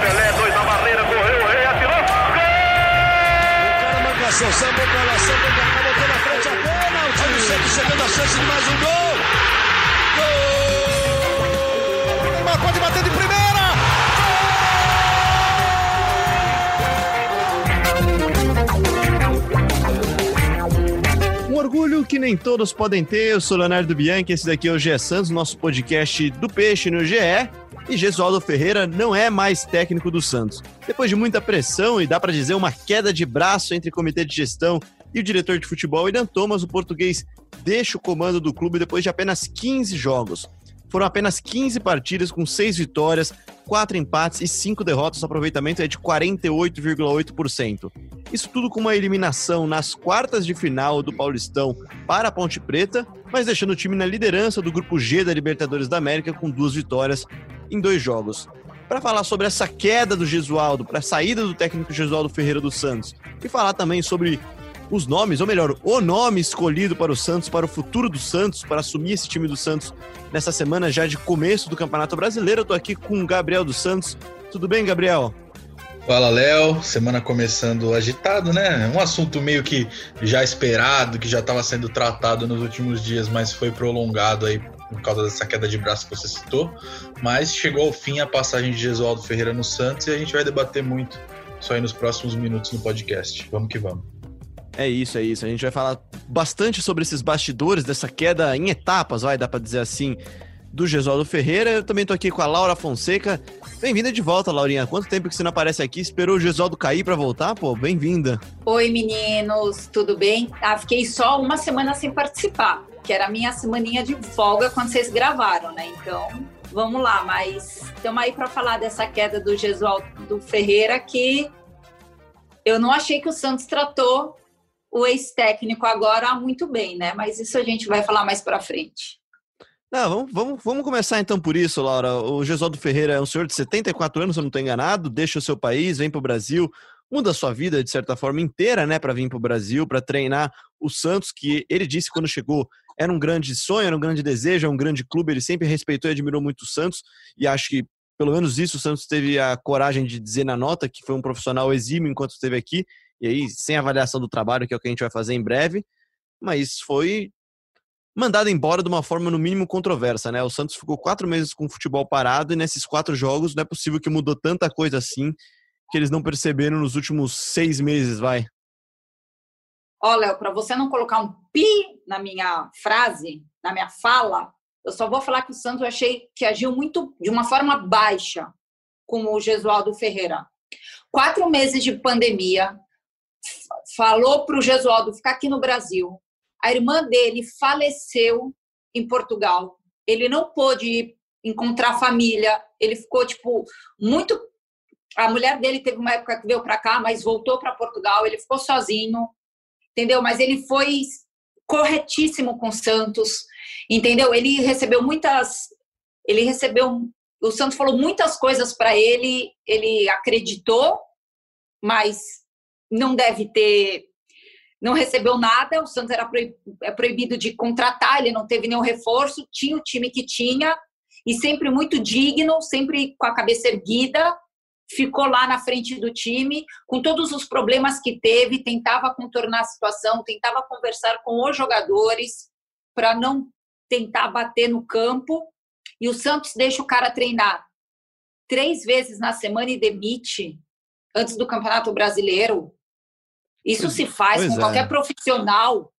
Pelé, dois na barreira, correu, o rei atirou. Gol! O cara marcação, sambou pra lá, sambou pra cá, botou na frente a pênalti. Olha o Santos chegando a chance de mais um gol. Gol! O Neymar pode bater de primeira. Orgulho que nem todos podem ter. Eu sou Leonardo Bianchi, esse daqui é o GE Santos, nosso podcast do Peixe no GE. E Gesualdo Ferreira não é mais técnico do Santos. Depois de muita pressão e dá para dizer uma queda de braço entre o comitê de gestão e o diretor de futebol, Irã Thomas, o português, deixa o comando do clube depois de apenas 15 jogos. Foram apenas 15 partidas com 6 vitórias, 4 empates e 5 derrotas. O aproveitamento é de 48,8%. Isso tudo com uma eliminação nas quartas de final do Paulistão para a Ponte Preta, mas deixando o time na liderança do grupo G da Libertadores da América com duas vitórias em dois jogos. Para falar sobre essa queda do Gesualdo, para a saída do técnico Gesualdo Ferreira dos Santos e falar também sobre os nomes, ou melhor, o nome escolhido para o Santos, para o futuro do Santos, para assumir esse time do Santos nessa semana já de começo do Campeonato Brasileiro. Eu tô aqui com o Gabriel dos Santos. Tudo bem, Gabriel? Fala, Léo. Semana começando agitado, né? Um assunto meio que já esperado, que já estava sendo tratado nos últimos dias, mas foi prolongado aí por causa dessa queda de braço que você citou. Mas chegou ao fim a passagem de Gesualdo Ferreira no Santos e a gente vai debater muito isso aí nos próximos minutos no podcast. Vamos que vamos. É isso, é isso. A gente vai falar bastante sobre esses bastidores dessa queda em etapas, vai, dá para dizer assim, do Gesualdo Ferreira. Eu também tô aqui com a Laura Fonseca. Bem-vinda de volta, Laurinha. Quanto tempo que você não aparece aqui? Esperou o Gesualdo cair para voltar? Pô, bem-vinda. Oi, meninos, tudo bem? Ah, fiquei só uma semana sem participar, que era a minha semaninha de folga quando vocês gravaram, né? Então, vamos lá, mas estamos aí para falar dessa queda do Gesualdo Ferreira que eu não achei que o Santos tratou o ex-técnico agora muito bem, né? Mas isso a gente vai falar mais para frente. Não, vamos, vamos, vamos começar então por isso, Laura. O Gesualdo Ferreira é um senhor de 74 anos, se eu não estou enganado, deixa o seu país, vem para o Brasil, muda a sua vida de certa forma inteira, né, para vir para o Brasil, para treinar o Santos, que ele disse quando chegou era um grande sonho, era um grande desejo, é um grande clube, ele sempre respeitou e admirou muito o Santos, e acho que pelo menos isso o Santos teve a coragem de dizer na nota que foi um profissional exímio enquanto esteve aqui, e aí sem avaliação do trabalho, que é o que a gente vai fazer em breve, mas foi mandado embora de uma forma no mínimo controversa, né? O Santos ficou quatro meses com o futebol parado e nesses quatro jogos não é possível que mudou tanta coisa assim que eles não perceberam nos últimos seis meses, vai. Ó, Léo, para você não colocar um pi na minha frase, na minha fala, eu só vou falar que o Santos achei que agiu muito de uma forma baixa com o Gesualdo Ferreira. Quatro meses de pandemia, falou para o Gesualdo ficar aqui no Brasil. A irmã dele faleceu em Portugal. Ele não pôde encontrar família. Ele ficou tipo muito. A mulher dele teve uma época que veio para cá, mas voltou para Portugal. Ele ficou sozinho, entendeu? Mas ele foi corretíssimo com Santos, entendeu? Ele recebeu muitas. Ele recebeu. O Santos falou muitas coisas para ele. Ele acreditou, mas não deve ter não recebeu nada, o Santos era é proibido de contratar, ele não teve nenhum reforço, tinha o time que tinha, e sempre muito digno, sempre com a cabeça erguida, ficou lá na frente do time, com todos os problemas que teve, tentava contornar a situação, tentava conversar com os jogadores para não tentar bater no campo, e o Santos deixa o cara treinar três vezes na semana e demite antes do Campeonato Brasileiro. Isso pois, se faz com é. qualquer profissional.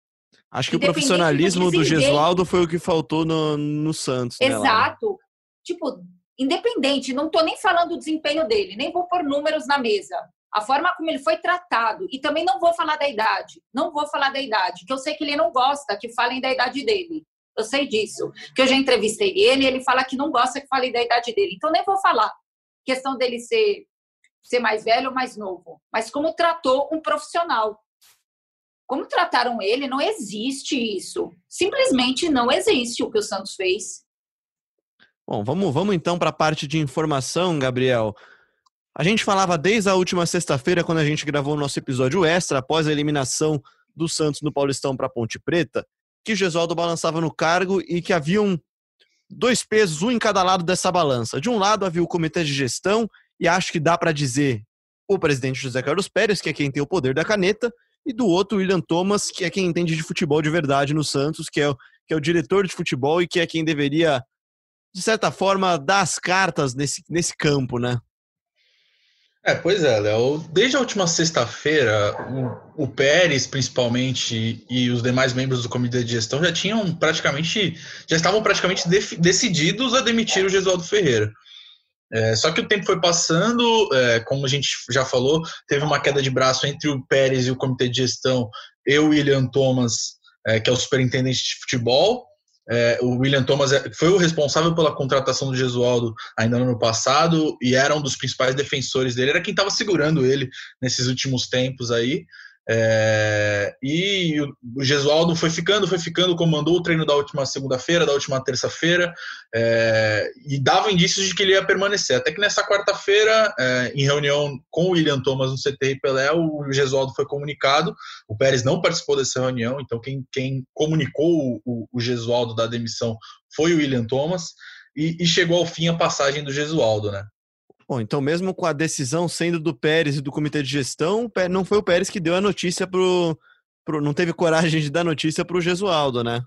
Acho que o profissionalismo do, do Gesualdo foi o que faltou no, no Santos. Né, Exato. Né, tipo, independente, não estou nem falando do desempenho dele, nem vou pôr números na mesa. A forma como ele foi tratado. E também não vou falar da idade. Não vou falar da idade, que eu sei que ele não gosta que falem da idade dele. Eu sei disso. Que eu já entrevistei ele e ele fala que não gosta que falem da idade dele. Então nem vou falar. Questão dele ser ser mais velho ou mais novo, mas como tratou um profissional. Como trataram ele, não existe isso. Simplesmente não existe o que o Santos fez. Bom, vamos, vamos então para a parte de informação, Gabriel. A gente falava desde a última sexta-feira, quando a gente gravou o nosso episódio extra, após a eliminação do Santos no Paulistão para Ponte Preta, que Gesualdo balançava no cargo e que haviam dois pesos, um em cada lado dessa balança. De um lado havia o comitê de gestão, e acho que dá para dizer o presidente José Carlos Pérez, que é quem tem o poder da caneta, e do outro William Thomas, que é quem entende de futebol de verdade no Santos, que é, o, que é o diretor de futebol e que é quem deveria, de certa forma, dar as cartas nesse, nesse campo, né? É, pois é, Léo. Desde a última sexta-feira, o, o, Pérez, principalmente, e os demais membros do comitê de gestão já tinham praticamente, já estavam praticamente decididos a demitir o Gesualdo Ferreira. É, só que o tempo foi passando, é, como a gente já falou, teve uma queda de braço entre o Pérez e o comitê de gestão, eu e o William Thomas, é, que é o superintendente de futebol, é, o William Thomas é, foi o responsável pela contratação do Gesualdo ainda no ano passado e era um dos principais defensores dele, era quem estava segurando ele nesses últimos tempos aí. É, e o Gesualdo foi ficando, foi ficando, comandou o treino da última segunda-feira, da última terça-feira, é, e dava indícios de que ele ia permanecer. Até que nessa quarta-feira, é, em reunião com o William Thomas no CT Pelé, o Gesualdo foi comunicado. O Pérez não participou dessa reunião, então quem, quem comunicou o, o Gesualdo da demissão foi o William Thomas. E, e chegou ao fim a passagem do Gesualdo, né? Bom, então mesmo com a decisão sendo do Pérez e do comitê de gestão, não foi o Pérez que deu a notícia pro, pro não teve coragem de dar notícia para o Gesualdo, né?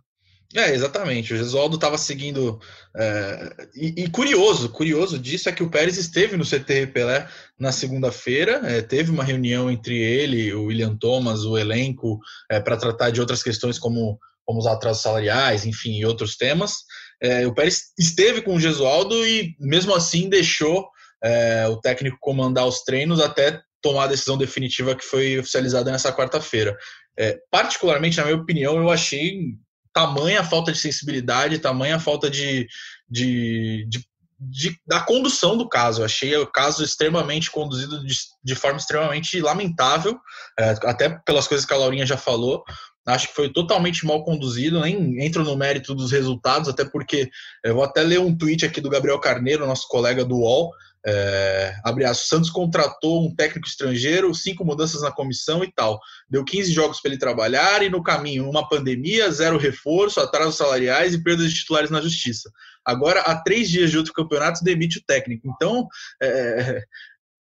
É, exatamente. O Gesualdo estava seguindo. É, e, e, curioso, curioso disso é que o Pérez esteve no CT Pelé na segunda-feira, é, teve uma reunião entre ele, o William Thomas, o elenco, é, para tratar de outras questões como, como os atrasos salariais, enfim, e outros temas. É, o Pérez esteve com o Gesualdo e, mesmo assim, deixou é, o técnico comandar os treinos até tomar a decisão definitiva que foi oficializada nessa quarta-feira. É, particularmente, na minha opinião, eu achei tamanha falta de sensibilidade, tamanha falta de, de, de, de da condução do caso. Eu achei o caso extremamente conduzido de, de forma extremamente lamentável, é, até pelas coisas que a Laurinha já falou. Acho que foi totalmente mal conduzido, nem entro no mérito dos resultados, até porque eu vou até ler um tweet aqui do Gabriel Carneiro, nosso colega do UOL, é, abre aspas, Santos contratou um técnico estrangeiro, cinco mudanças na comissão e tal. Deu 15 jogos para ele trabalhar e no caminho, uma pandemia, zero reforço, atrasos salariais e perdas de titulares na justiça. Agora, há três dias de outro campeonato, demite o técnico. Então, é,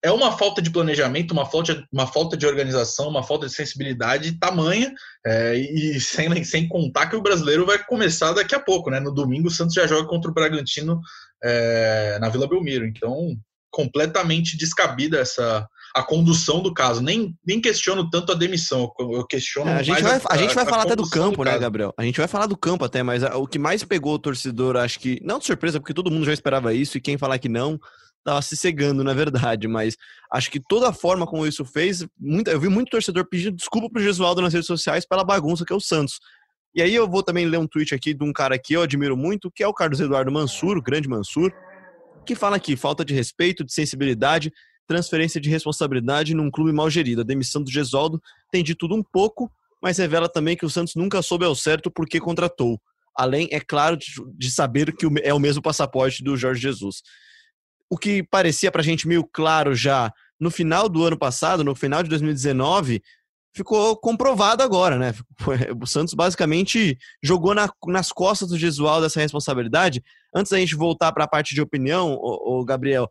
é uma falta de planejamento, uma falta, uma falta de organização, uma falta de sensibilidade tamanha, é, e sem, sem contar que o brasileiro vai começar daqui a pouco, né? No domingo, o Santos já joga contra o Bragantino é, na Vila Belmiro. Então, completamente descabida essa a condução do caso. Nem, nem questiono tanto a demissão, eu questiono é, a gente vai, a, a, gente vai a falar até do campo, do né, Gabriel? A gente vai falar do campo até, mas o que mais pegou o torcedor, acho que não de surpresa, porque todo mundo já esperava isso e quem falar que não estava se cegando, na verdade, mas acho que toda a forma como isso fez, muita, eu vi muito torcedor pedindo desculpa pro Gesualdo nas redes sociais pela bagunça que é o Santos. E aí eu vou também ler um tweet aqui de um cara que eu admiro muito, que é o Carlos Eduardo Mansur, o grande Mansur, que fala aqui falta de respeito, de sensibilidade, transferência de responsabilidade num clube mal gerido. A demissão do Gesualdo tem de tudo um pouco, mas revela também que o Santos nunca soube ao certo por que contratou. Além, é claro, de saber que é o mesmo passaporte do Jorge Jesus. O que parecia para a gente meio claro já no final do ano passado, no final de 2019, ficou comprovado agora, né? O Santos basicamente jogou na, nas costas do Gesualdo essa responsabilidade. Antes da gente voltar para a parte de opinião, o, Gabriel,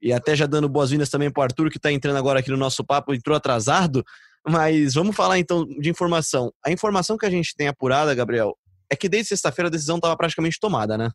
e até já dando boas-vindas também para o Arthur, que está entrando agora aqui no nosso papo, entrou atrasado, mas vamos falar então de informação. A informação que a gente tem apurada, Gabriel, é que desde sexta-feira a decisão estava praticamente tomada, né?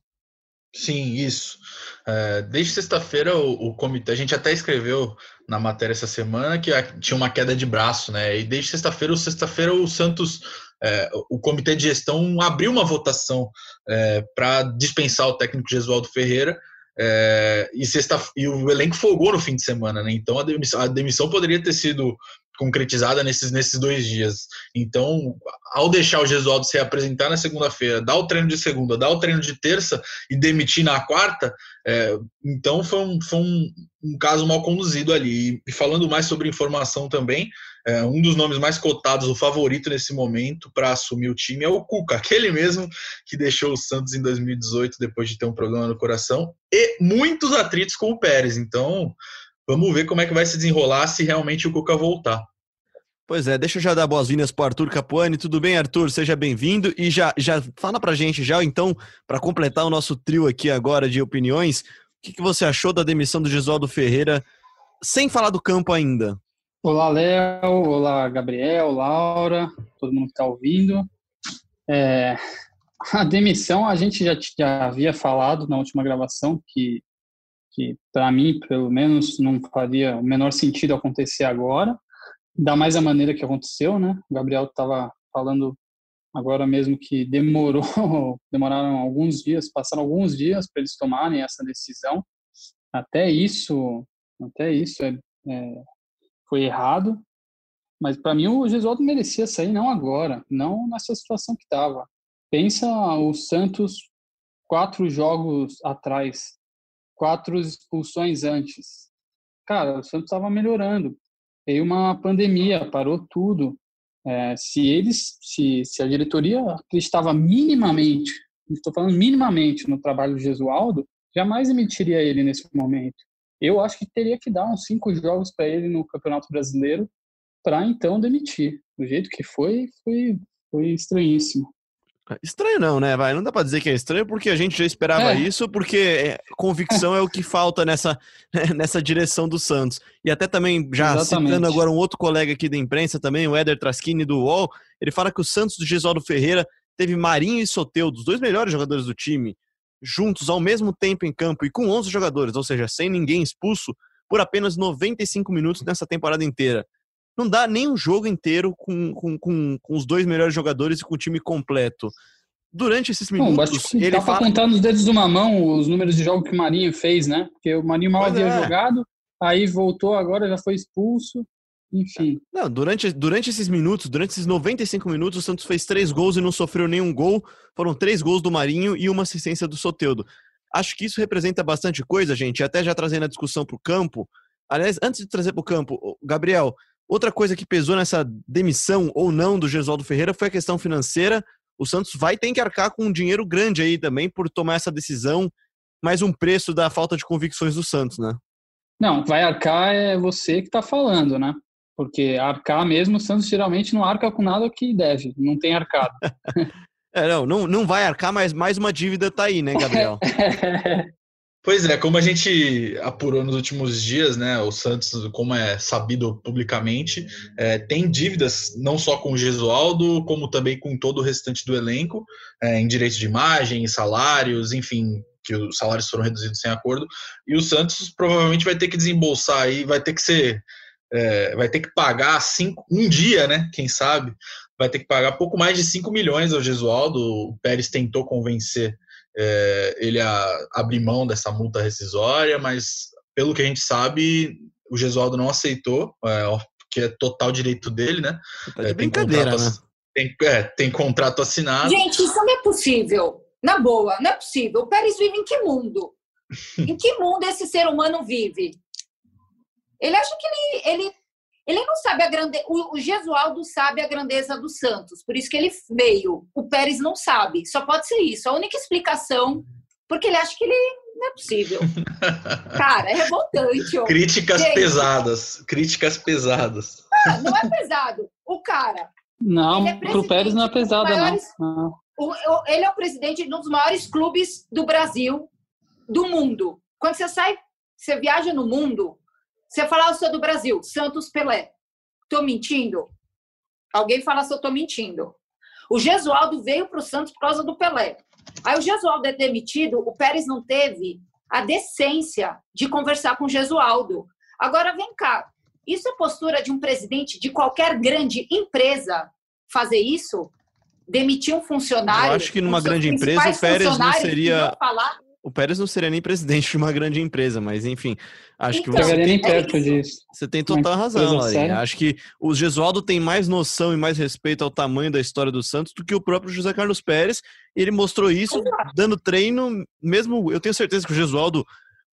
Sim, isso. É, desde sexta-feira o, comitê, a gente até escreveu na matéria essa semana que tinha uma queda de braço, né? E desde sexta-feira, sexta-feira o Santos, é, o comitê de gestão abriu uma votação é, para dispensar o técnico Gesualdo Ferreira. É, e, sexta, e o elenco folgou no fim de semana, né? Então a demissão, a demissão poderia ter sido concretizada nesses, nesses dois dias. Então, ao deixar o Gesualdo se apresentar na segunda-feira, dar o treino de segunda, dar o treino de terça e demitir na quarta, é, então foi, um, foi um, um, caso mal conduzido ali. E falando mais sobre informação também, é, um dos nomes mais cotados, o favorito nesse momento para assumir o time é o Cuca, aquele mesmo que deixou o Santos em 2018 depois de ter um problema no coração e muitos atritos com o Pérez. Então, Vamos ver como é que vai se desenrolar se realmente o Cuca voltar. Pois é, deixa eu já dar boas-vindas para Arthur Capuani. Tudo bem, Arthur? Seja bem-vindo. E já, já fala para gente, já então, para completar o nosso trio aqui agora de opiniões, o que, que você achou da demissão do Gesualdo Ferreira, sem falar do campo ainda? Olá, Léo. Olá, Gabriel, Laura, todo mundo que está ouvindo. É, a demissão, a gente já, já havia falado na última gravação que, que para mim, pelo menos, não faria o menor sentido acontecer agora. Ainda mais a maneira que aconteceu, né? O Gabriel estava falando agora mesmo que demorou, demoraram alguns dias, passaram alguns dias para eles tomarem essa decisão. Até isso, até isso é, é foi errado. Mas para mim o Gesualdo merecia sair não agora, não nessa situação que estava. Pensa o Santos quatro jogos atrás, quatro expulsões antes. Cara, o Santos estava melhorando. Veio uma pandemia, parou tudo. É, se eles, se, se a diretoria acreditava minimamente, estou falando minimamente no trabalho do Gesualdo, jamais emitiria ele nesse momento. Eu acho que teria que dar uns cinco jogos para ele no Campeonato Brasileiro para então demitir. Do jeito que foi, foi, foi estranhíssimo. Estranho não, né? Vai, não dá para dizer que é estranho porque a gente já esperava é. isso, porque é, convicção é. o que falta nessa, nessa direção do Santos. E até também, já Exatamente. citando agora um outro colega aqui da imprensa também, o Éder Traschini do UOL, ele fala que o Santos do Gesualdo Ferreira teve Marinho e Soteudo, os dois melhores jogadores do time, juntos ao mesmo tempo em campo e com 11 jogadores, ou seja, sem ninguém expulso, por apenas 95 minutos nessa temporada inteira não dá nem um jogo inteiro com, com, com, com os dois melhores jogadores e com o time completo. Durante esses minutos, Bom, ele dá fala... contar nos dedos de uma mão os números de jogo que o Marinho fez, né? Porque o Marinho mal pois havia é. jogado, aí voltou agora, já foi expulso. Enfim. Não, durante, durante esses minutos, durante esses 95 minutos, o Santos fez três gols e não sofreu nenhum gol. Foram três gols do Marinho e uma assistência do Soteudo. Acho que isso representa bastante coisa, gente. Até já trazendo a discussão para o campo. Aliás, antes de trazer para o campo, Gabriel, Outra coisa que pesou nessa demissão ou não do Gesualdo Ferreira foi a questão financeira. O Santos vai ter que arcar com um dinheiro grande aí também por tomar essa decisão, mais um preço da falta de convicções do Santos, né? Não, vai arcar é você que está falando, né? Porque arcar mesmo, o Santos geralmente não arca com nada que deve, não tem arcado. é, não, não, não vai arcar, mas mais uma dívida tá aí, né, Gabriel? Pois é, como a gente apurou nos últimos dias, né, o Santos, como é sabido publicamente, é, tem dívidas não só com o Gesualdo, como também com todo o restante do elenco, é, em direitos de imagem, salários, enfim, que os salários foram reduzidos sem acordo, e o Santos provavelmente vai ter que desembolsar aí, vai ter que ser, é, vai ter que pagar cinco, um dia, né, quem sabe, vai ter que pagar pouco mais de 5 milhões ao Gesualdo, o Pérez tentou convencer é, ele a, abrir mão dessa multa rescisória, mas pelo que a gente sabe, o Gesualdo não aceitou, é, porque é total direito dele, né? Tá de é, brincadeira, tem contrato, né? Tem, é, tem contrato assinado. Gente, isso não é possível. Na boa, não é possível. O Pérez vive em que mundo? em que mundo esse ser humano vive? Ele acha que ele, ele ele não sabe a grandeza. O, Gesualdo sabe a grandeza do Santos, por isso que ele veio. O Pérez não sabe. Só pode ser isso. A única explicação, porque ele acha que ele não é possível. Cara, é revoltante. Ó. Críticas Gente, pesadas. Críticas pesadas. Ah, não é pesado. O cara. Não, é pro Pérez não é pesada, maiores, não. O, o, ele é o presidente de um dos maiores clubes do Brasil, do mundo. Quando você sai, você viaja no mundo, você fala, eu sou do Brasil, Santos Pelé. Tô mentindo? Alguém fala se eu tô mentindo. O Gesualdo veio para o Santos por causa do Pelé. Aí o Gesualdo é demitido, o Pérez não teve a decência de conversar com o Gesualdo. Agora vem cá, isso é postura de um presidente de qualquer grande empresa fazer isso? Demitir um funcionário? Eu acho que numa grande empresa o Pérez não seria. Falar, o Pérez não seria nem presidente de uma grande empresa, mas enfim, acho então, que você tem, perto disso. você tem total razão, Larinha. Acho que o Gesualdo tem mais noção e mais respeito ao tamanho da história do Santos do que o próprio José Carlos Pérez. Ele mostrou isso dando treino, mesmo eu tenho certeza que o Gesualdo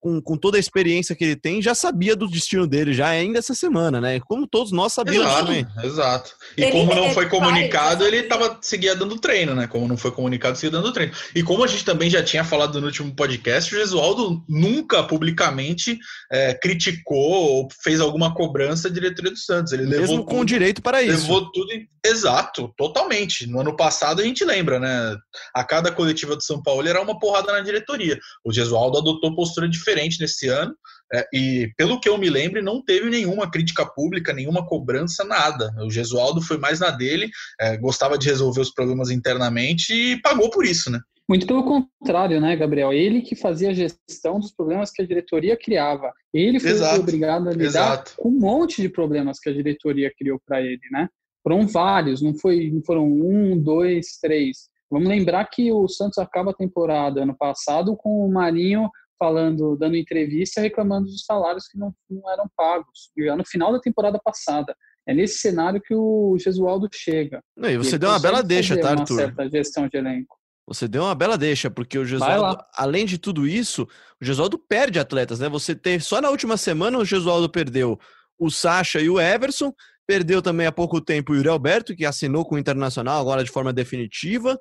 com, com toda a experiência que ele tem, já sabia do destino dele, já ainda essa semana, né? Como todos nós sabíamos exato, também. Exato. E Ele- como não ele foi comunicado, essa- ele tava, seguia dando treino, né? Como não foi comunicado, seguia dando treino. E como a gente também já tinha falado no último podcast, o Gesualdo nunca publicamente é, criticou ou fez alguma cobrança à diretoria do Santos. Ele Mesmo levou com tudo- direito para isso. Levou tudo em... Exato, totalmente. No ano passado a gente lembra, né? A cada coletiva do São Paulo era uma porrada na diretoria. O Gesualdo adotou postura diferente nesse ano. é, e pelo que eu me lembro, não teve nenhuma crítica pública, nenhuma cobrança, nada. O Gesualdo foi mais na dele, é, gostava de resolver os problemas internamente e pagou por isso, né? Muito pelo contrário, né, Gabriel? Ele que fazia a gestão dos problemas que a diretoria criava. Ele foi Exato, obrigado a lidar exato. com um monte de problemas que a diretoria criou para ele, né? Foram vários, não, foi, não foram um, dois, três. Vamos lembrar que o Santos acaba a temporada ano passado com o Marinho falando, dando entrevista, reclamando dos salários que não, não eram pagos. E no final da temporada passada. É nesse cenário que o Gesualdo chega. Não, e você deu uma bela deixa, tá, uma Arthur? certa gestão de elenco. Você deu uma bela deixa, porque o Gesualdo, além de tudo isso, o Gesualdo perde atletas, né? Você tem só na última semana o Gesualdo perdeu o Sacha e o Everson, perdeu também há pouco tempo o Yuri Alberto, que assinou com o Internacional agora de forma definitiva.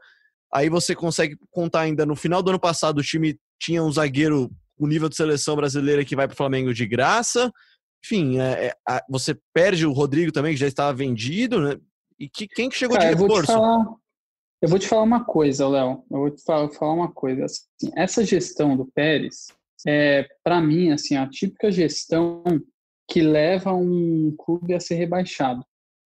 Aí você consegue contar ainda no final do ano passado o time tinha um zagueiro o nível de seleção brasileira que vai para o Flamengo de graça. Enfim, é, é, a- você perde o Rodrigo também, que já estava vendido, né? E que, quem que chegou Cara, de eu vou te reforço? falar, eu vou te falar uma coisa, Léo. Eu vou te falar, falar uma coisa. assim, essa gestão do Pérez é, para mim, assim, a típica gestão que leva um clube a ser rebaixado.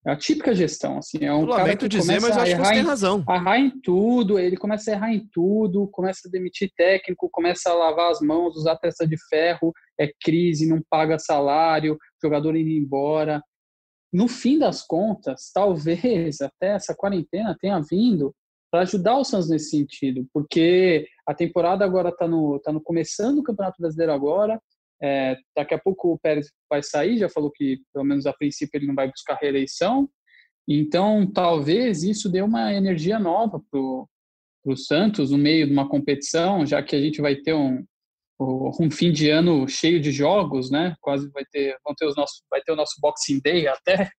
É a típica gestão, assim, é um Eu cara lamento que dizer, começa mas acho que você tem em razão. errar em tudo, ele começa a errar em tudo, começa a demitir técnico, começa a lavar as mãos, usar testa de ferro, é crise, não paga salário, jogador indo embora. No fim das contas, talvez até essa quarentena tenha vindo para ajudar o Santos nesse sentido, porque a temporada agora está no, tá no começando o Campeonato Brasileiro agora, é, daqui a pouco o Pérez vai sair, já falou que pelo menos a princípio ele não vai buscar reeleição, então talvez isso dê uma energia nova para o Santos no meio de uma competição, já que a gente vai ter um, um fim de ano cheio de jogos, né? Quase vai ter, vão ter os nossos, vai ter o nosso Boxing Day até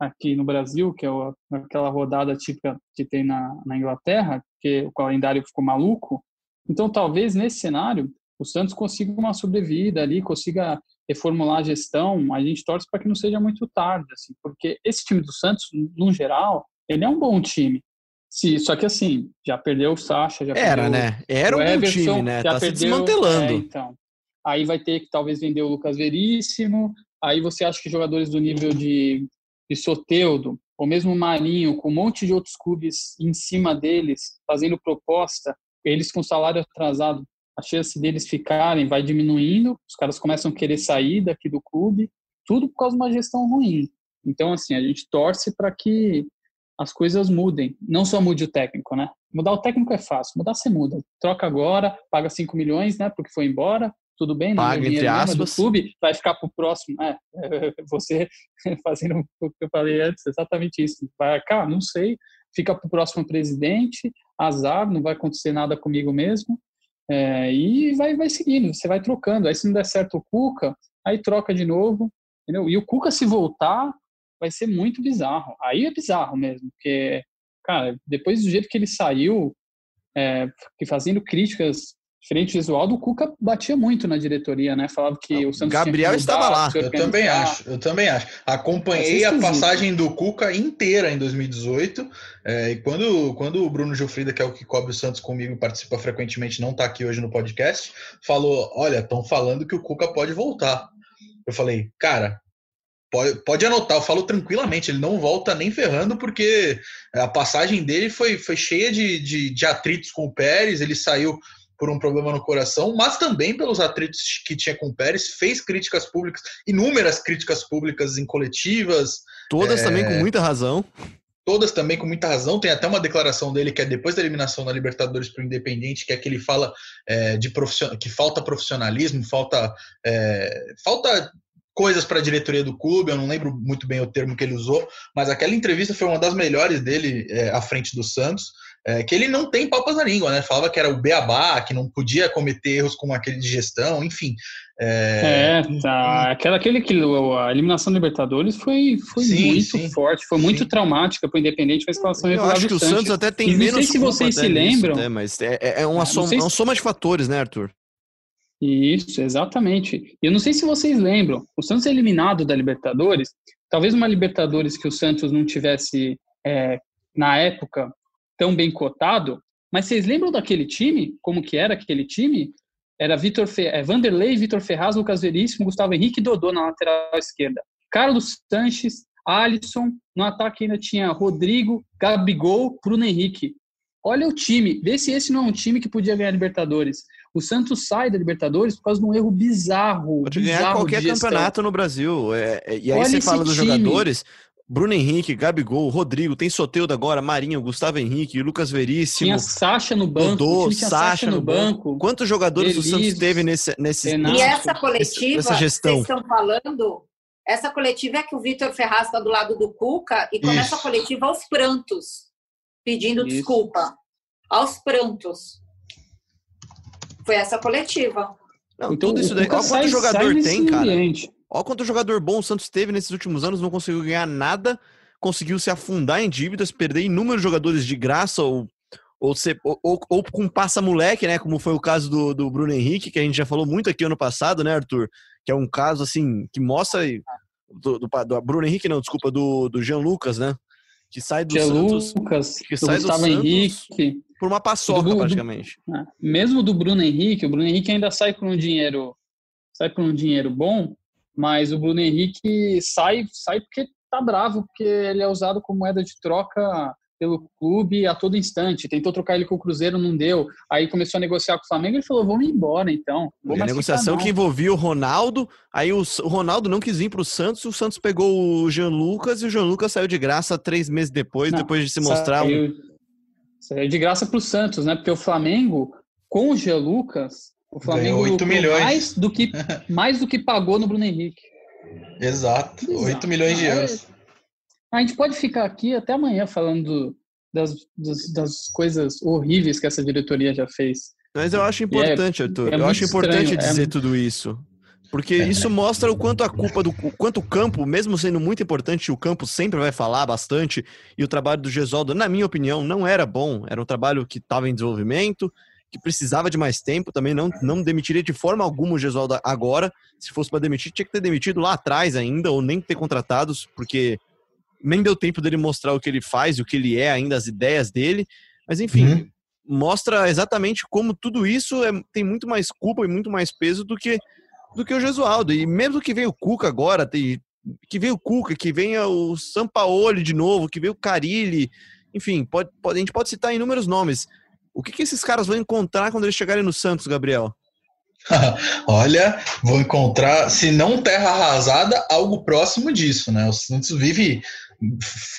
aqui no Brasil, que é o, aquela rodada típica que tem na, na Inglaterra, que o calendário ficou maluco. Então, talvez nesse cenário o Santos consiga uma sobrevida ali, consiga reformular a gestão. A gente torce para que não seja muito tarde, assim, porque esse time do Santos, no geral, ele é um bom time. Se, só que assim, já perdeu o Sacha, já Era, né? Era o um bom Everson, time, né? já Tá se perdeu- desmantelando. é, então. Aí vai ter que talvez vender o Lucas Veríssimo. Aí você acha que jogadores do nível de, de Soteudo, ou mesmo Marinho, com um monte de outros clubes em cima deles, fazendo proposta, eles com salário atrasado, a chance deles ficarem vai diminuindo, os caras começam a querer sair daqui do clube, tudo por causa de uma gestão ruim. Então, assim, a gente torce para que as coisas mudem. Não só mude o técnico, né? Mudar o técnico é fácil, mudar você muda. Troca agora, paga 5 milhões, né? Porque foi embora, tudo bem, não Paga, entre é do aspas. clube, vai ficar pro próximo. É, você fazendo o que eu falei antes, exatamente isso. Vai, cara, não sei, fica pro próximo presidente, azar, não vai acontecer nada comigo mesmo. É, e vai, vai seguindo, você vai trocando. Aí se não der certo o Cuca, aí troca de novo, entendeu? E o Cuca se voltar, vai ser muito bizarro. Aí é bizarro mesmo, porque, cara, depois do jeito que ele saiu, é, fazendo críticas diferentes visual do Cuca batia muito na diretoria, né? Falava que o Santos Gabriel tinha que mudar, estava lá. Eu também acho, eu também acho. Acompanhei ser a esquisito. passagem do Cuca inteira em 2018. é, e quando, quando o Bruno Gilfrida, que é o que cobre o Santos comigo, participa frequentemente, não está aqui hoje no podcast, falou: Olha, estão falando que o Cuca pode voltar. Eu falei, cara. Pode, pode anotar, eu falo tranquilamente, ele não volta nem ferrando, porque a passagem dele foi, foi cheia de, de, de atritos com o Pérez, ele saiu por um problema no coração, mas também pelos atritos que tinha com o Pérez, fez críticas públicas, inúmeras críticas públicas em coletivas, Todas É. também com muita razão. todas também com muita razão. Tem até uma declaração dele que é depois da eliminação na Libertadores para o Independente, que é que ele fala é, de profission... que falta profissionalismo, falta, é, falta coisas para a diretoria do clube. Eu não lembro muito bem o termo que ele usou, mas aquela entrevista foi uma das melhores dele é, à frente do Santos. É, que ele não tem papas na língua, né? Falava que era o beabá, que não podia cometer erros como aquele de gestão, enfim. É, é tá. Aquela, aquele que a eliminação do Libertadores foi, foi sim, muito sim, forte, foi muito sim. traumática para o Independente, mas escalação Eu acho que o Santos até tem e menos. Não sei se vocês se lembram. Nisso, né? Mas é, é, uma soma, se... é uma soma de fatores, né, Arthur? Isso, exatamente. Eu não sei se vocês lembram, o Santos é eliminado da Libertadores, talvez uma Libertadores que o Santos não tivesse, é, na época, tão bem cotado, mas vocês lembram daquele time? Como que era aquele time? Era Vitor Fe... é, Vanderlei, Vitor Ferraz, Lucas Veríssimo, Gustavo Henrique e Dodô na lateral esquerda. Carlos Sanches, Alisson, no ataque ainda tinha Rodrigo, Gabigol, Bruno Henrique. Olha o time, vê se esse não é um time que podia ganhar Libertadores. O Santos sai da Libertadores por causa de um erro bizarro. Pode bizarro ganhar qualquer campeonato no Brasil. É, é, e aí Olha você fala dos time. jogadores. Bruno Henrique, Gabigol, Rodrigo, tem Soteudo agora, Marinho, Gustavo Henrique, Lucas Veríssimo. Tinha Sacha no banco. Dodô, tinha Sacha no, no banco. banco. Quantos jogadores Elias, o Santos teve nesse, nesse E essa coletiva, essa gestão? vocês estão falando, essa coletiva é que o Vitor Ferraz está do lado do Cuca e começa Isso. a coletiva aos prantos, pedindo Isso. desculpa. Aos prantos. Foi essa coletiva. Não, então, tudo isso daí. Olha quanto jogador tem, cara. Ambiente. Olha quanto jogador bom o Santos teve nesses últimos anos, não conseguiu ganhar nada, conseguiu se afundar em dívidas, perder inúmeros jogadores de graça ou, ou, ser, ou, ou, ou com passa-moleque, né? Como foi o caso do, do Bruno Henrique, que a gente já falou muito aqui ano passado, né, Arthur? Que é um caso, assim, que mostra. Do, do, do Bruno Henrique, não, desculpa, do, do Jean Lucas, né? Que sai do Jean Santos. Lucas, que sai do Santos. Henrique por uma paçoca, do, praticamente. Do, é, mesmo do Bruno Henrique, o Bruno Henrique ainda sai com um dinheiro, sai com um dinheiro bom, mas o Bruno Henrique sai, sai porque tá bravo, porque ele é usado como moeda de troca pelo clube a todo instante. Tentou trocar ele com o Cruzeiro, não deu. Aí começou a negociar com o Flamengo e falou: vamos embora então. Vou a negociação que envolvia o Ronaldo. Aí o, Ronaldo não quis vir para o Santos. O Santos pegou o Jean Lucas e o Jean Lucas saiu de graça três meses depois, não, depois de se mostrar saiu, um é de graça para o Santos, né? Porque o Flamengo, com o Gia Lucas, o Flamengo 8 milhões. mais do que mais do que pagou no Bruno Henrique. Exato, Exato. 8 milhões de euros. A gente pode ficar aqui até amanhã falando das, das, das coisas horríveis que essa diretoria já fez. Mas eu acho é importante, é, Arthur. É eu acho importante estranho, é dizer é... tudo isso. Porque é. isso mostra o quanto a culpa do o quanto o campo, mesmo sendo muito importante, o campo sempre vai falar bastante. E o trabalho do Gesualdo, na minha opinião, não era bom. Era um trabalho que estava em desenvolvimento, que precisava de mais tempo. Também não, não demitiria de forma alguma o Gesualdo agora. Se fosse para demitir, tinha que ter demitido lá atrás ainda, ou nem ter contratados, porque nem deu tempo dele mostrar o que ele faz, o que ele é, ainda as ideias dele. Mas enfim, uhum. mostra exatamente como tudo isso é, tem muito mais culpa e muito mais peso do que do que o Jesualdo. E mesmo que veio o Cuca agora, tem, que veio o Cuca, que venha o Sampaoli de novo, que veio o Carilli, enfim, pode, pode, a gente pode citar inúmeros nomes. O que, que esses caras vão encontrar quando eles chegarem no Santos, Gabriel? Olha, vou encontrar, se não terra arrasada, algo próximo disso, né? O Santos vive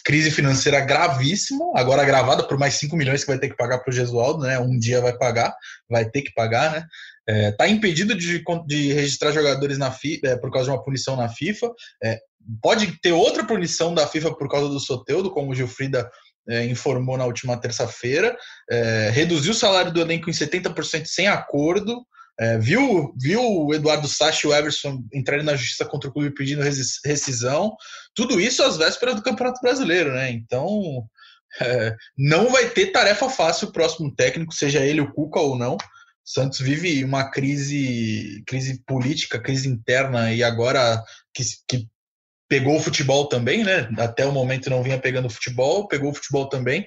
crise financeira gravíssima, agora agravada por mais 5 milhões que vai ter que pagar para o Gesualdo, né? Um dia vai pagar, vai ter que pagar, né? É, tá impedido de, de, registrar jogadores na FIFA, é, por causa de uma punição na FIFA. É, pode ter outra punição da FIFA por causa do Soteudo, como o Gilfrida é, informou na última terça-feira. É, reduziu o salário do elenco em 70% sem acordo. É, viu, viu o Eduardo Sacha e o Everson entrarem na justiça contra o clube pedindo rescisão. Tudo isso às vésperas do Campeonato Brasileiro, né? Então, não vai ter tarefa fácil o próximo técnico, seja ele o Cuca ou não. Santos vive uma crise, crise política, crise interna e agora que, que pegou o futebol também, né? Até o momento não vinha pegando futebol, pegou o futebol também.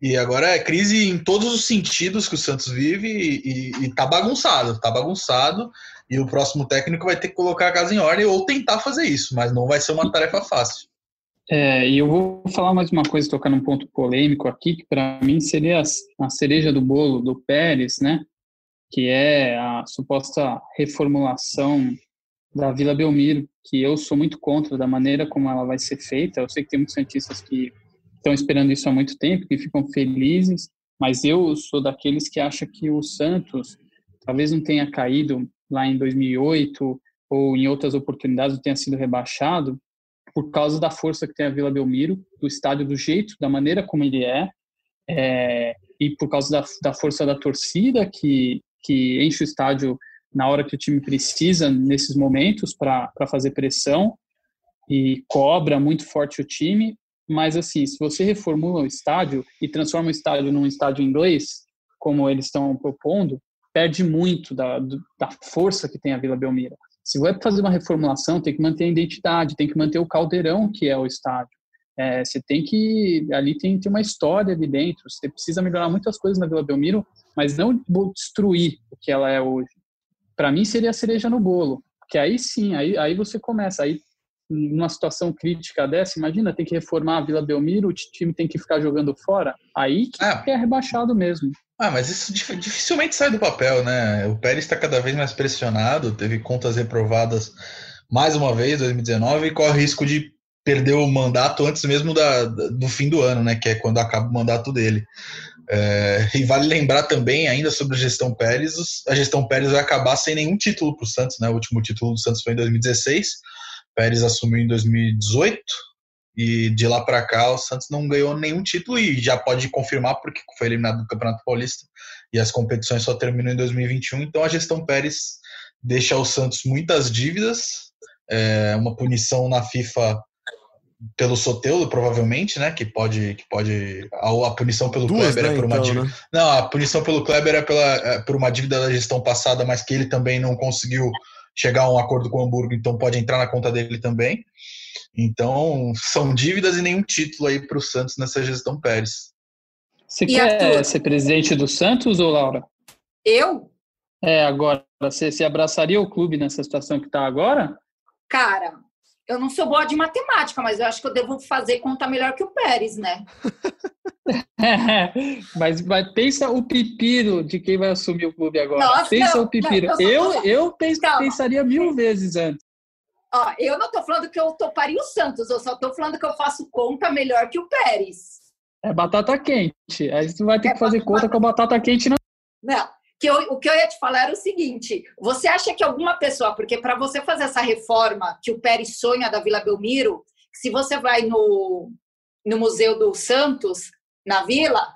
E agora é crise em todos os sentidos que o Santos vive e, e, e tá bagunçado, tá bagunçado. E o próximo técnico vai ter que colocar a casa em ordem ou tentar fazer isso, mas não vai ser uma tarefa fácil. É, e eu vou falar mais uma coisa, tocar num ponto polêmico aqui, que para mim seria a cereja do bolo do Pérez, né? que é a suposta reformulação da Vila Belmiro, que eu sou muito contra da maneira como ela vai ser feita. Eu sei que tem muitos cientistas que estão esperando isso há muito tempo, que ficam felizes, mas eu sou daqueles que acham que o Santos talvez não tenha caído lá em 2008 ou em outras oportunidades tenha sido rebaixado por causa da força que tem a Vila Belmiro, do estádio do jeito, da maneira como ele é, é, e por causa da, da força da torcida que, que enche o estádio na hora que o time precisa, nesses momentos, para fazer pressão e cobra muito forte o time. Mas, assim, se você reformula o estádio e transforma o estádio num estádio inglês, como eles estão propondo, perde muito da, da força que tem a Vila Belmiro. Se vai fazer uma reformulação, tem que manter a identidade, tem que manter o caldeirão que é o estádio. É, você tem que. Ali tem, tem uma história ali dentro. Você precisa melhorar muitas coisas na Vila Belmiro, mas não destruir o que ela é hoje. Para mim, seria a cereja no bolo. Que aí sim, aí, aí você começa. Aí, numa situação crítica dessa, imagina, tem que reformar a Vila Belmiro, o time tem que ficar jogando fora. Aí que ah. é rebaixado mesmo. Ah, mas isso dificilmente sai do papel, né? O Pérez está cada vez mais pressionado, teve contas reprovadas mais uma vez, 2019, e corre risco de perdeu o mandato antes mesmo da, do fim do ano, né? Que é quando acaba o mandato dele. É, e vale lembrar também, ainda sobre a gestão Pérez, a gestão Pérez vai acabar sem nenhum título para o Santos, né? O último título do Santos foi em 2016, Pérez assumiu em 2018 e de lá para cá o Santos não ganhou nenhum título e já pode confirmar porque foi eliminado do Campeonato Paulista e as competições só terminam em 2021. Então a gestão Pérez deixa ao Santos muitas dívidas, é, uma punição na FIFA pelo Soteudo, provavelmente, né? Que pode. Que pode a, a punição pelo Duas, Kleber né, é por uma então, dívida. Né? Não, a punição pelo Kleber é, pela, é por uma dívida da gestão passada, mas que ele também não conseguiu chegar a um acordo com o Hamburgo, então pode entrar na conta dele também. Então, são dívidas e nenhum título aí para o Santos nessa gestão Pérez. Você e quer Arthur? ser presidente do Santos ou Laura? Eu? É, agora. Você se abraçaria o clube nessa situação que está agora? Cara, eu não sou boa de matemática, mas eu acho que eu devo fazer conta melhor que o Pérez, né? mas, mas, pensa o pepino de quem vai assumir o clube agora. Nossa, pensa não, o pepino. Não, eu, eu, eu pens, pensaria mil vezes antes. Ó, eu não tô falando que eu toparia o Santos, eu só tô falando que eu faço conta melhor que o Pérez. É batata quente. Aí você vai ter é que fazer conta com a batata quente. Não, não que eu, o que eu ia te falar era o seguinte: você acha que alguma pessoa, porque para você fazer essa reforma que o Pérez sonha da Vila Belmiro, se você vai no, no Museu do Santos, na Vila,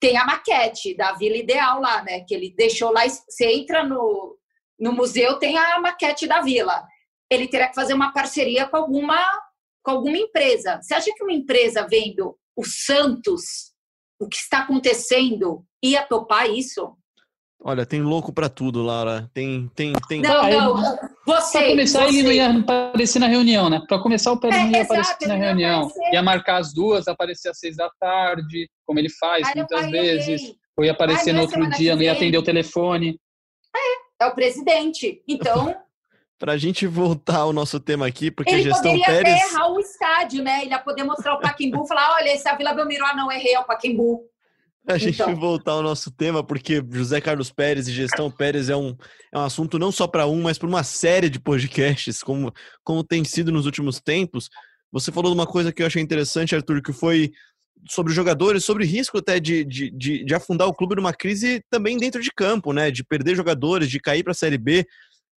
tem a maquete da Vila Ideal lá, né? Que ele deixou lá. Você entra no, no museu, tem a maquete da Vila. Ele terá que fazer uma parceria com alguma, com alguma empresa. Você acha que uma empresa vendo o Santos, o que está acontecendo, ia topar isso? Olha, tem louco para tudo, Laura. Tem, tem, tem. Não, não. Você. Pra começar, você. ele não ia aparecer na reunião, né? Para começar, o Pedro é, não ia exato, aparecer na reunião. Aparecer. Ia marcar as duas, aparecer às seis da tarde, como ele faz Ai, muitas vezes. Ou ia aparecer Ai, no outro dia, não ia atender o telefone. É, é o presidente. Então. Para a gente voltar ao nosso tema aqui, porque ele a gestão poderia Pérez... até errar o estádio, né? Ele ia poder mostrar o Paquimbu e falar, olha, esse é a Vila Belmiro, ah, não, errei, é o Paquimbu. A gente então. voltar ao nosso tema, porque José Carlos Pérez e gestão Pérez é um, é um assunto não só para um, mas para uma série de podcasts, como, como tem sido nos últimos tempos. Você falou de uma coisa que eu achei interessante, Arthur, que foi sobre jogadores, sobre risco até de, de, de, de afundar o clube numa crise também dentro de campo, né? De perder jogadores, de cair para a Série B.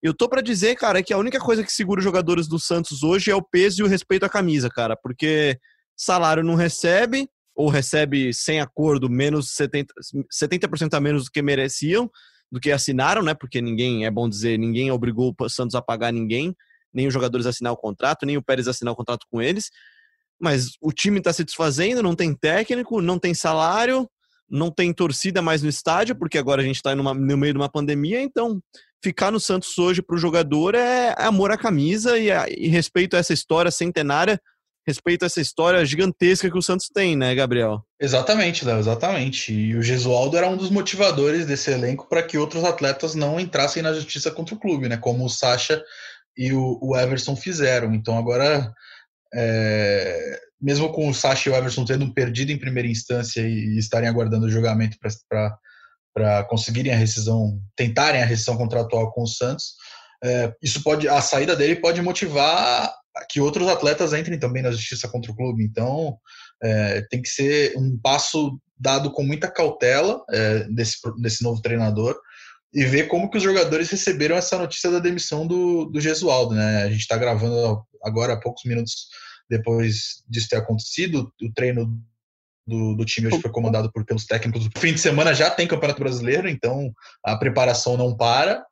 Eu tô para dizer, cara, que a única coisa que segura os jogadores do Santos hoje é o peso e o respeito à camisa, cara, porque salário não recebe, ou recebe sem acordo menos 70%, 70 a menos do que mereciam, do que assinaram, né? Porque ninguém, é bom dizer, ninguém obrigou o Santos a pagar ninguém, nem os jogadores a assinar o contrato, nem o Pérez a assinar o contrato com eles. Mas o time está se desfazendo, não tem técnico, não tem salário, não tem torcida mais no estádio, porque agora a gente está no meio de uma pandemia, então ficar no Santos hoje para o jogador é amor à camisa e, e respeito a essa história centenária respeito a essa história gigantesca que o Santos tem, né, Gabriel? Exatamente, Léo, exatamente. E o Gesualdo era um dos motivadores desse elenco para que outros atletas não entrassem na justiça contra o clube, né? Como o Sacha e o, o Everson fizeram. Então agora, é, mesmo com o Sacha e o Everson tendo perdido em primeira instância e, estarem aguardando o julgamento para conseguirem a rescisão, tentarem a rescisão contratual com o Santos, é, isso pode, a saída dele pode motivar que outros atletas entrem também na justiça contra o clube. Então, é, tem que ser um passo dado com muita cautela é, desse, desse novo treinador e ver como que os jogadores receberam essa notícia da demissão do, do Gesualdo. Né? A gente está gravando agora, poucos minutos depois disso ter acontecido, o treino do, do time hoje foi comandado por, pelos técnicos. Fim de semana já tem Campeonato Brasileiro, então a preparação não para.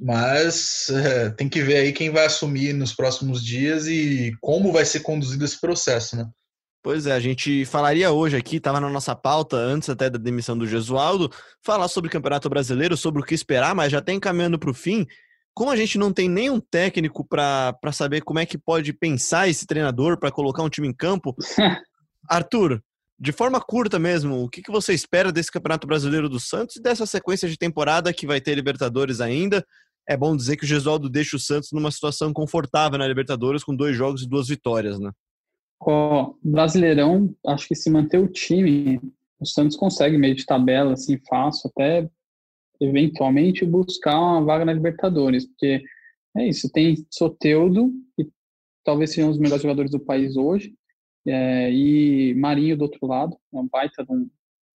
Mas é, tem que ver aí quem vai assumir nos próximos dias e como vai ser conduzido esse processo, né? Pois é, a gente falaria hoje aqui, estava na nossa pauta, antes até da demissão do Gesualdo, falar sobre o Campeonato Brasileiro, sobre o que esperar, mas já está encaminhando para o fim. Como a gente não tem nenhum técnico para saber como é que pode pensar esse treinador para colocar um time em campo, Arthur, de forma curta mesmo, o que, que você espera desse Campeonato Brasileiro do Santos e dessa sequência de temporada que vai ter Libertadores ainda? É bom dizer que o Gesualdo deixa o Santos numa situação confortável na Libertadores com dois jogos e duas vitórias, né? Brasileirão, acho que se manter o time, o Santos consegue meio de tabela, assim, fácil, até eventualmente buscar uma vaga na Libertadores, porque é isso, tem Soteudo, que talvez seja um dos melhores jogadores do país hoje, é, e Marinho do outro lado, é um baita de um,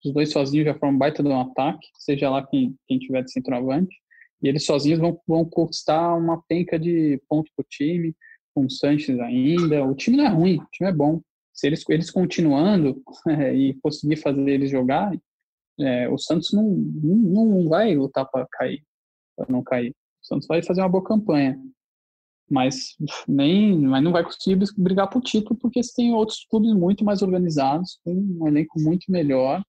os dois sozinhos já foram um baita de um ataque, seja lá quem, quem tiver de centroavante, e eles sozinhos vão, vão conquistar uma penca de pontos para o time, com o Sanches ainda. O time não é ruim, o time é bom. Se eles, eles continuando é, e conseguir fazer eles jogar, é, o Santos não, não, não vai lutar para cair, para não cair. O Santos vai fazer uma boa campanha. Mas nem mas não vai conseguir brigar por título porque tem outros clubes muito mais organizados, com um elenco muito melhor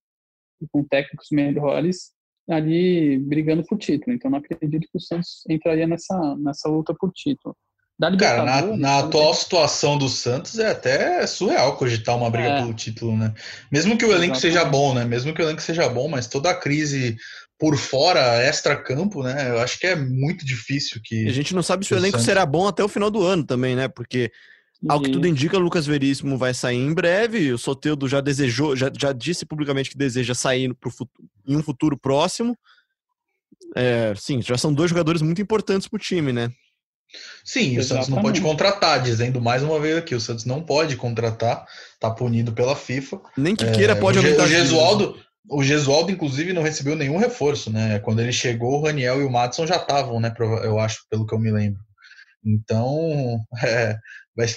e com técnicos melhores ali brigando por título. Então não acredito que o Santos entraria nessa nessa luta por título. Da Cara, na, na atual situação do Santos é até surreal cogitar uma briga é. pelo título, né? Mesmo que o elenco Exatamente. seja bom, né? Mesmo que o elenco seja bom, mas toda a crise por fora, extra-campo, né? Eu acho que é muito difícil que. A gente não sabe se o, o elenco Santos... será bom até o final do ano também, né? Porque, ao que tudo indica, o Lucas Veríssimo vai sair em breve. O Soteudo já desejou, já, já disse publicamente que deseja sair pro futuro, em um futuro próximo. É, sim, já são dois jogadores muito importantes pro time, né? Sim, o Santos não pode contratar, dizendo mais uma vez aqui, o Santos não pode contratar, tá punido pela FIFA. Nem que queira é, pode aumentar. O Gesualdo, o Gesualdo, inclusive, não recebeu nenhum reforço, né? Quando ele chegou, o Raniel e o Matson já estavam, né? Eu acho, pelo que eu me lembro. Então, é,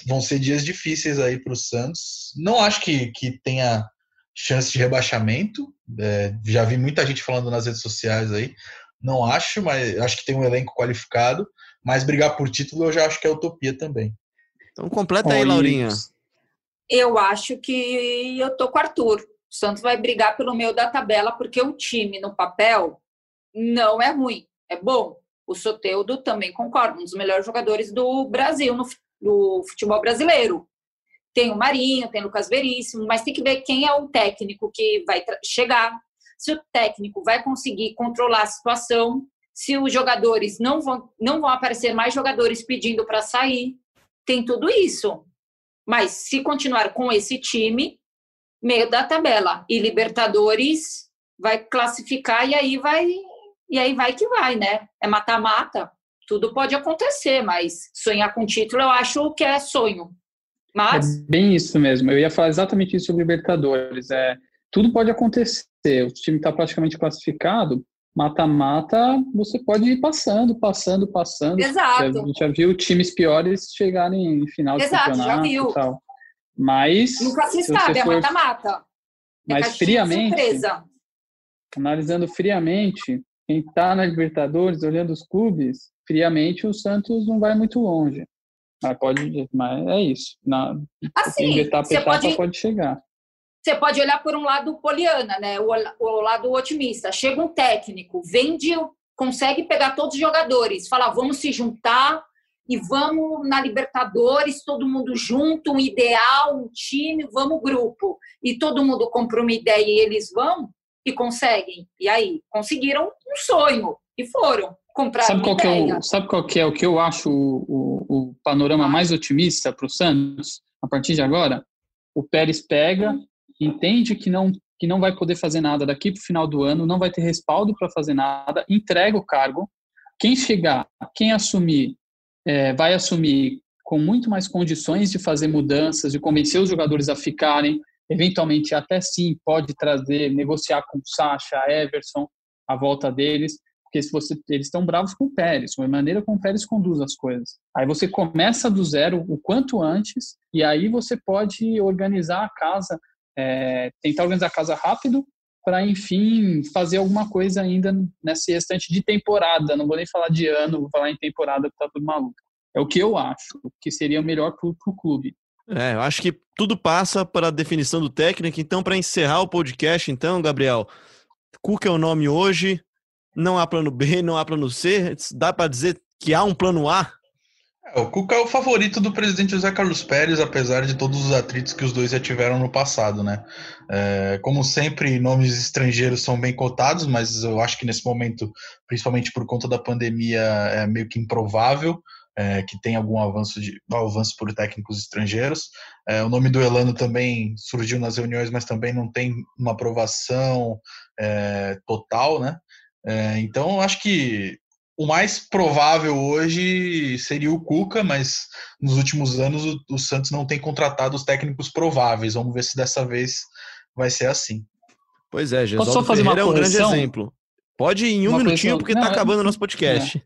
vão ser dias difíceis aí para o Santos. Não acho que, que tenha chance de rebaixamento. É, já vi muita gente falando nas redes sociais aí. Não acho, mas acho que tem um elenco qualificado. Mas brigar por título eu já acho que é utopia também. Então completa aí, Laurinha. Eu acho que eu tô com o Arthur. O Santos vai brigar pelo meio da tabela, porque o time no papel não é ruim, é bom. O Soteudo também concordo, um dos melhores jogadores do Brasil, no, do futebol brasileiro. Tem o Marinho, tem o Lucas Veríssimo, mas tem que ver quem é o técnico que vai chegar. Se o técnico vai conseguir controlar a situação, se os jogadores não vão, não vão aparecer mais jogadores pedindo para sair. Tem tudo isso. Mas se continuar com esse time, meio da tabela. E Libertadores vai classificar e aí vai e aí vai que vai, né? É mata-mata. Tudo pode acontecer, mas sonhar com título eu acho que é sonho. Mas é bem isso mesmo. Eu ia falar exatamente isso sobre Libertadores. É, tudo pode acontecer. O time está praticamente classificado mata-mata, você pode ir passando, passando, passando. Exato. A gente já viu times piores chegarem em final de Exato, campeonato já viu. e tal. Mas... Nunca se sabe, é mata-mata. É Mas friamente, surpresa. analisando friamente, quem está na Libertadores, olhando os clubes, friamente o Santos não vai muito longe. Mas pode, mas é isso. Na, assim, etapa, você etapa pode, pode chegar você pode olhar por um lado poliana, né? O, o, lado otimista. Chega um técnico, vende, consegue pegar todos os jogadores, fala, vamos se juntar e vamos na Libertadores, todo mundo junto, um ideal, um time, vamos grupo. E todo mundo compra uma ideia e eles vão e conseguem. E aí, conseguiram um sonho e foram comprar sabe qual ideia. É o, sabe qual que é o que eu acho o, o, o panorama mais otimista para o Santos a partir de agora? O Pérez pega, entende que não que não vai poder fazer nada daqui para o final do ano, não vai ter respaldo para fazer nada, entrega o cargo. Quem chegar, quem assumir, é, vai assumir com muito mais condições de fazer mudanças, de convencer os jogadores a ficarem, eventualmente até sim pode trazer, negociar com Sacha, Everson, a volta deles, porque se você, eles estão bravos com o Pérez, a maneira como o Pérez conduz as coisas. Aí você começa do zero o quanto antes, e aí você pode organizar a casa é, tentar organizar a casa rápido para, enfim, fazer alguma coisa ainda nesse restante de temporada. Não vou nem falar de ano, vou falar em temporada, que tá tudo maluco. É o que eu acho, que seria o melhor para o clube. É, eu acho que tudo passa para a definição do técnico. Então, para encerrar o podcast, então, Gabriel, Cuca é o nome hoje, não há plano B, não há plano C. Dá para dizer que há um plano A? É, o Cuca é o favorito do presidente José Carlos Pérez, apesar de todos os atritos que os dois já tiveram no passado, né? É, como sempre, nomes estrangeiros são bem cotados, mas eu acho que nesse momento, principalmente por conta da pandemia, é meio que improvável. É, que tem algum avanço, de, avanço por técnicos estrangeiros. É, o nome do Elano também surgiu nas reuniões, mas também não tem uma aprovação é, total, né? É, então, acho que o mais provável hoje seria o Cuca, mas nos últimos anos o, o Santos não tem contratado os técnicos prováveis. Vamos ver se dessa vez vai ser assim. Pois é, Jesus Ferreira é um grande exemplo. Pode ir em um uma minutinho, correção. porque está acabando o é... nosso podcast. É.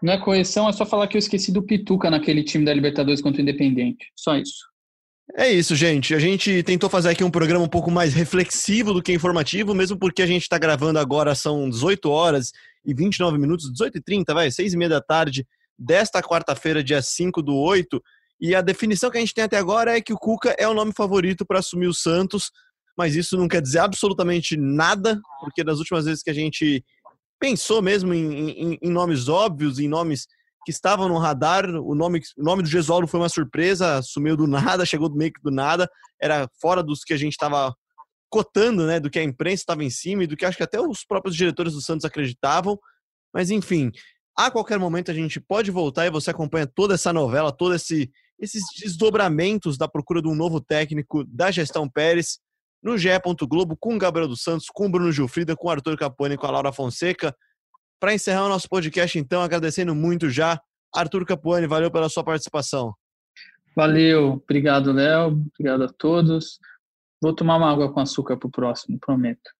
Não é correção, é só falar que eu esqueci do Pituca naquele time da Libertadores contra o Independente. Só isso. É isso, gente. A gente tentou fazer aqui um programa um pouco mais reflexivo do que informativo, mesmo porque a gente está gravando agora, são 18 horas e 29 minutos, 18 e 30, vai, 6 e meia da tarde desta quarta-feira, dia 5 do 8. E a definição que a gente tem até agora é que o Cuca é o nome favorito para assumir o Santos, mas isso não quer dizer absolutamente nada, porque das últimas vezes que a gente pensou mesmo em, em, em nomes óbvios, em nomes que estavam no radar. O nome, o nome do Gesualdo foi uma surpresa, sumiu do nada, chegou meio que do nada, era fora dos que a gente estava cotando, né, do que a imprensa estava em cima e do que acho que até os próprios diretores do Santos acreditavam. Mas enfim, a qualquer momento a gente pode voltar e você acompanha toda essa novela, todos esse, esses desdobramentos da procura de um novo técnico da gestão Pérez no GE. Globo com o Gabriel dos Santos, com o Bruno Gilfrida, com o Arthur Capone com a Laura Fonseca. Para encerrar o nosso podcast, então, agradecendo muito já. Arthur Capuani, valeu pela sua participação. Valeu, obrigado, Léo, obrigado a todos. Vou tomar uma água com açúcar pro próximo, prometo.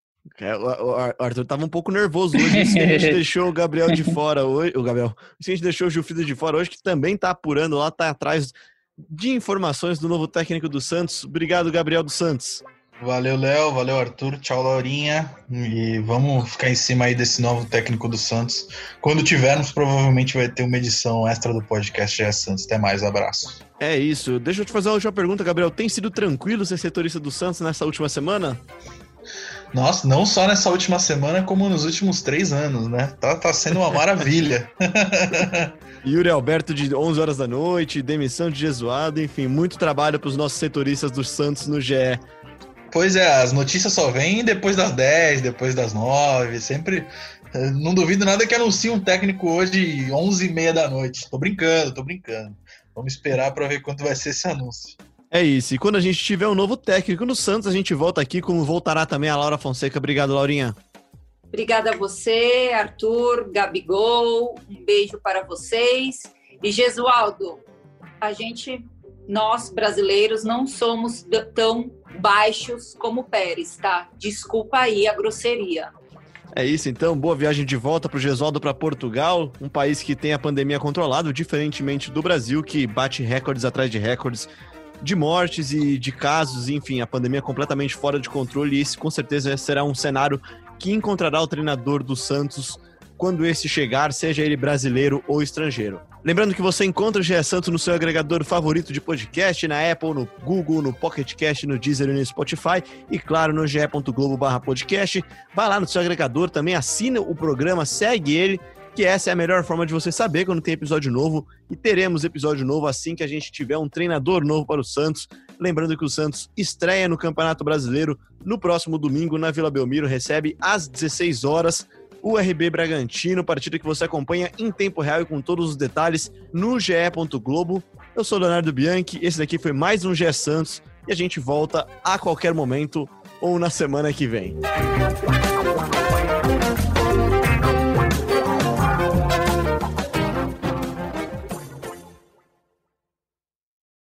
É, o Arthur estava um pouco nervoso hoje, isso que a gente deixou o Gabriel de fora hoje. O Gabriel, isso que a gente deixou o Gilfrido de fora hoje, que também está apurando lá, está atrás de informações do novo técnico do Santos. Obrigado, Gabriel dos Santos. Valeu, Léo. Valeu, Arthur. Tchau, Laurinha. E vamos ficar em cima aí desse novo técnico do Santos. Quando tivermos, provavelmente vai ter uma edição extra do podcast GE Santos. Até mais, abraço. É isso. Deixa eu te fazer uma última pergunta, Gabriel. Tem sido tranquilo ser setorista do Santos nessa última semana? Nossa, não só nessa última semana, como nos últimos três anos, né? Tá, tá sendo uma maravilha. Yuri Alberto de 11 horas da noite, demissão de Jesuado, enfim, muito trabalho para os nossos setoristas do Santos no GE. Pois é, as notícias só vêm depois das 10, depois das 9, sempre. Eh, não duvido nada que anuncie um técnico hoje 11 e meia da noite. Tô brincando, tô brincando. Vamos esperar para ver quanto vai ser esse anúncio. É isso. E quando a gente tiver um novo técnico no Santos, a gente volta aqui, como voltará também a Laura Fonseca. Obrigado, Laurinha. Obrigada a você, Arthur, Gabigol. Um beijo para vocês. E Gesualdo, a gente nós brasileiros não somos tão baixos como Pérez, tá? Desculpa aí a grosseria. É isso, então. Boa viagem de volta para o Gesualdo para Portugal, um país que tem a pandemia controlada, diferentemente do Brasil, que bate recordes atrás de recordes de mortes e de casos, enfim, a pandemia completamente fora de controle. E esse, com certeza, será um cenário que encontrará o treinador do Santos quando esse chegar, seja ele brasileiro ou estrangeiro. Lembrando que você encontra o GE Santos no seu agregador favorito de podcast, na Apple, no Google, no Pocket Cast, no Deezer e no Spotify e, claro, no ge.globo podcast. Vai lá no seu agregador, também assina o programa, segue ele, que essa é a melhor forma de você saber quando tem episódio novo e teremos episódio novo assim que a gente tiver um treinador novo para o Santos. Lembrando que o Santos estreia no Campeonato Brasileiro no próximo domingo na Vila Belmiro, recebe às 16 horas o RB Bragantino, partida que você acompanha em tempo real e com todos os detalhes no ge. Globo. Eu sou Leonardo Bianchi, esse daqui foi mais um GE Santos e a gente volta a qualquer momento ou na semana que vem.